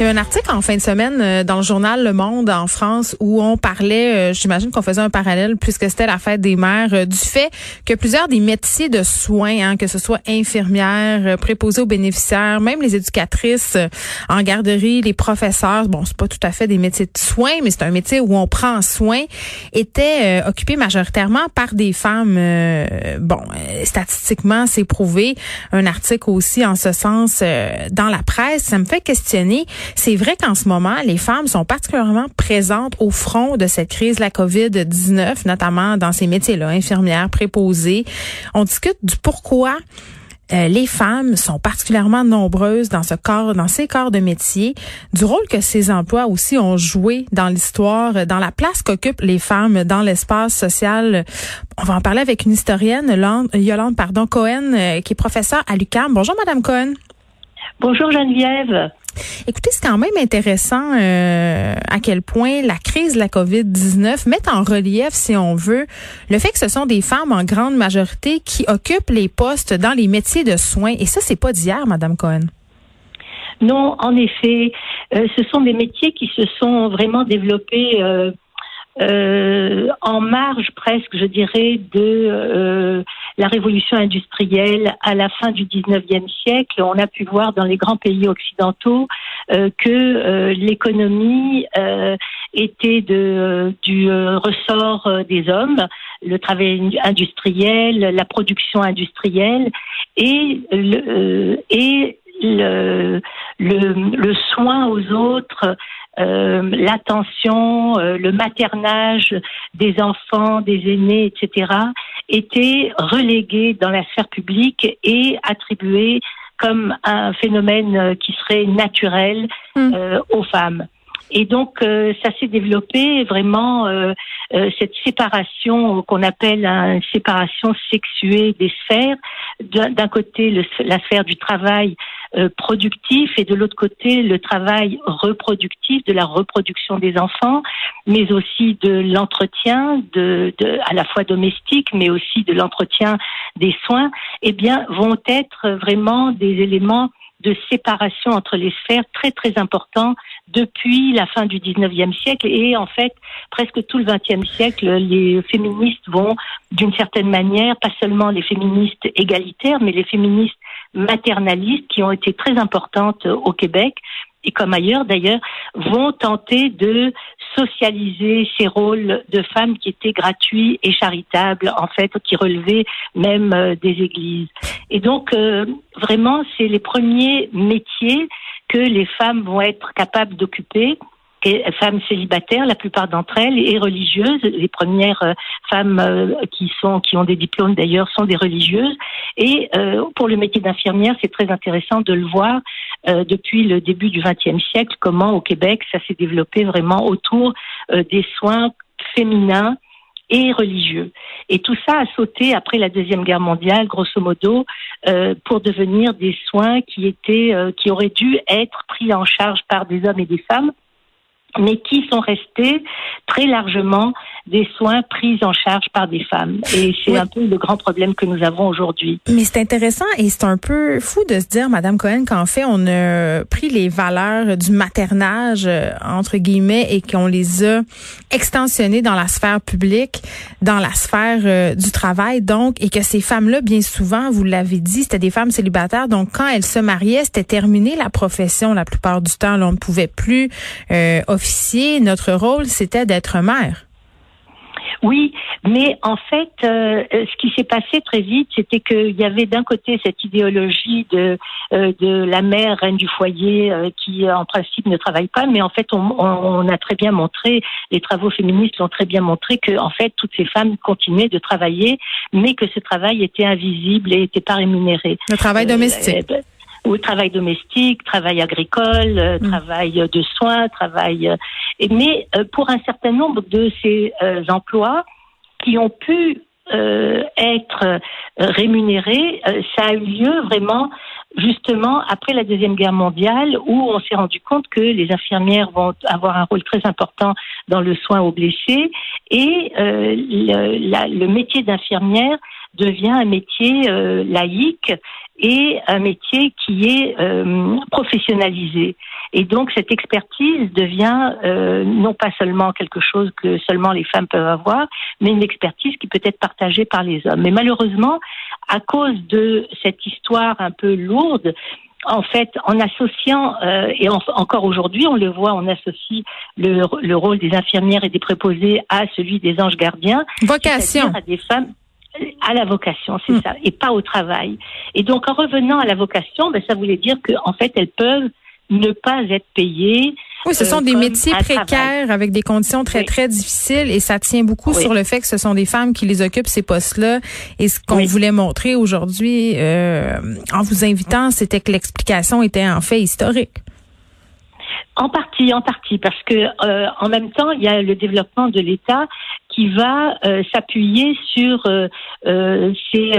Il y a un article en fin de semaine euh, dans le journal Le Monde en France où on parlait, euh, j'imagine qu'on faisait un parallèle puisque c'était la fête des mères, euh, du fait que plusieurs des métiers de soins, hein, que ce soit infirmières, préposées aux bénéficiaires, même les éducatrices en garderie, les professeurs, bon, c'est pas tout à fait des métiers de soins, mais c'est un métier où on prend soin, étaient occupés majoritairement par des femmes. bon, statistiquement, c'est prouvé. Un article aussi en ce sens dans la presse, ça me fait questionner c'est vrai qu'en ce moment, les femmes sont particulièrement présentes au front de cette crise de la COVID-19, notamment dans ces métiers-là, infirmières, préposées. On discute du pourquoi euh, les femmes sont particulièrement nombreuses dans ce corps, dans ces corps de métier, du rôle que ces emplois aussi ont joué dans l'histoire, dans la place qu'occupent les femmes dans l'espace social. On va en parler avec une historienne, Yolande, pardon, Cohen, euh, qui est professeure à l'UQAM. Bonjour, Madame Cohen. Bonjour Geneviève. Écoutez, c'est quand même intéressant euh, à quel point la crise de la COVID-19 met en relief, si on veut, le fait que ce sont des femmes en grande majorité qui occupent les postes dans les métiers de soins. Et ça, c'est pas d'hier, Madame Cohen. Non, en effet, euh, ce sont des métiers qui se sont vraiment développés euh, en marge presque, je dirais, de la révolution industrielle à la fin du 19e siècle. On a pu voir dans les grands pays occidentaux euh, que l'économie était de, du ressort des hommes, le travail industriel, la production industrielle et le, et le, le, le soin aux autres euh, l'attention, euh, le maternage des enfants, des aînés, etc., étaient relégués dans la sphère publique et attribués comme un phénomène qui serait naturel euh, aux femmes. Et donc, ça s'est développé vraiment cette séparation qu'on appelle une séparation sexuée des sphères. D'un côté, la sphère du travail euh, productif et de l'autre côté le travail reproductif de la reproduction des enfants, mais aussi de l'entretien de, de, à la fois domestique, mais aussi de l'entretien des soins, eh bien vont être vraiment des éléments de séparation entre les sphères très très importants depuis la fin du 19e siècle et en fait presque tout le 20e siècle les féministes vont d'une certaine manière pas seulement les féministes égalitaires mais les féministes maternalistes qui ont été très importantes au Québec et comme ailleurs d'ailleurs, vont tenter de socialiser ces rôles de femmes qui étaient gratuits et charitables, en fait, qui relevaient même euh, des églises. Et donc, euh, vraiment, c'est les premiers métiers que les femmes vont être capables d'occuper femmes célibataires, la plupart d'entre elles, et religieuses. Les premières euh, femmes euh, qui sont, qui ont des diplômes d'ailleurs, sont des religieuses. Et euh, pour le métier d'infirmière, c'est très intéressant de le voir depuis le début du XXe siècle, comment au Québec ça s'est développé vraiment autour des soins féminins et religieux. Et tout ça a sauté après la deuxième guerre mondiale, grosso modo, pour devenir des soins qui étaient, qui auraient dû être pris en charge par des hommes et des femmes mais qui sont restés très largement des soins pris en charge par des femmes. Et c'est un peu le grand problème que nous avons aujourd'hui. Mais c'est intéressant et c'est un peu fou de se dire, Madame Cohen, qu'en fait, on a pris les valeurs du maternage, euh, entre guillemets, et qu'on les a extensionnées dans la sphère publique, dans la sphère euh, du travail, donc, et que ces femmes-là, bien souvent, vous l'avez dit, c'était des femmes célibataires, donc quand elles se mariaient, c'était terminé la profession la plupart du temps. Là, on ne pouvait plus euh, officier. Notre rôle, c'était d'être mère. Oui, mais en fait, euh, ce qui s'est passé très vite, c'était qu'il y avait d'un côté cette idéologie de euh, de la mère reine du foyer euh, qui en principe ne travaille pas, mais en fait, on, on, a très bien montré, les travaux féministes l'ont très bien montré que en fait, toutes ces femmes continuaient de travailler, mais que ce travail était invisible et n'était pas rémunéré. Le travail domestique ou travail domestique, travail agricole, euh, mm. travail de soins, travail. Euh, mais euh, pour un certain nombre de ces emplois qui ont pu être rémunérés, ça a eu lieu vraiment justement après la deuxième guerre mondiale où on s'est rendu compte que les infirmières vont avoir un rôle très important dans le soin aux blessés et le, le métier d'infirmière devient un métier laïque et un métier qui est euh, professionnalisé. Et donc cette expertise devient euh, non pas seulement quelque chose que seulement les femmes peuvent avoir, mais une expertise qui peut être partagée par les hommes. Mais malheureusement, à cause de cette histoire un peu lourde, en fait, en associant, euh, et encore aujourd'hui, on le voit, on associe le, le, rôle des infirmières et des préposés à celui des anges gardiens. Vocation. À des femmes à la vocation, c'est hmm. ça, et pas au travail. Et donc, en revenant à la vocation, ben, ça voulait dire qu'en fait, elles peuvent ne pas être payées. Oui, ce sont euh, des métiers précaires avec des conditions très, très difficiles et ça tient beaucoup sur le fait que ce sont des femmes qui les occupent, ces postes-là. Et ce qu'on voulait montrer aujourd'hui euh, en vous invitant, c'était que l'explication était en fait historique. En partie, en partie, parce que euh, en même temps, il y a le développement de l'État qui va euh, s'appuyer sur euh, ces,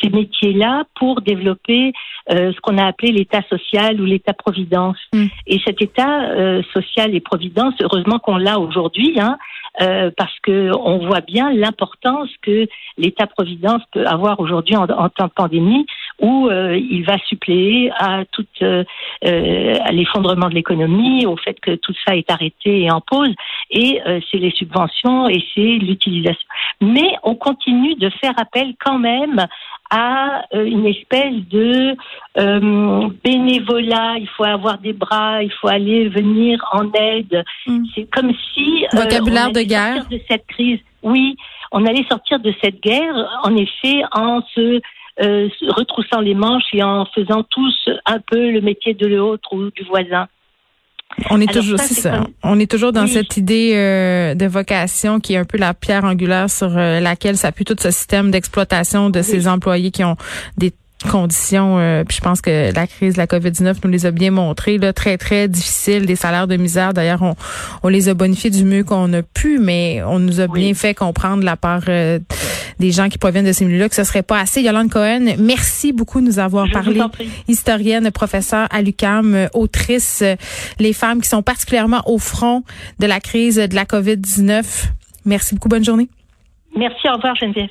ces métiers-là pour développer ce qu'on a appelé l'État social ou l'État-providence. Mm. Et cet État social et providence, heureusement qu'on l'a aujourd'hui, hein, euh, parce que on voit bien l'importance que l'État-providence peut avoir aujourd'hui en, temps de pandémie, où euh, il va suppléer à tout euh, l'effondrement de l'économie, au fait que tout ça est arrêté et en pause, et c'est les subventions et c'est l'utilisation. Mais on continue de faire appel quand même à une espèce de bénévolat. Il faut avoir des bras, il faut aller venir en aide. Mm. C'est comme si vocabulaire de guerre de cette crise. Oui, on allait sortir de cette guerre, en effet, en se euh, retroussant les manches et en faisant tous un peu le métier de l'autre ou du voisin. On est toujours, ça. On est toujours dans cette idée euh, de vocation qui est un peu la pierre angulaire sur euh, laquelle s'appuie tout ce système d'exploitation de ces employés qui ont des conditions, euh, puis je pense que la crise de la COVID-19 nous les a bien montrées, là, très, très difficiles, des salaires de misère. D'ailleurs, on, on les a bonifiés du mieux qu'on a pu, mais on nous a bien fait comprendre la part euh, des gens qui proviennent de ces milieux-là que ce serait pas assez. Yolande Cohen, merci beaucoup de nous avoir parlé. Historienne, professeure à l'UQAM, autrice, les femmes qui sont particulièrement au front de la crise de la COVID-19. Merci beaucoup. Bonne journée. Merci. Au revoir, Geneviève.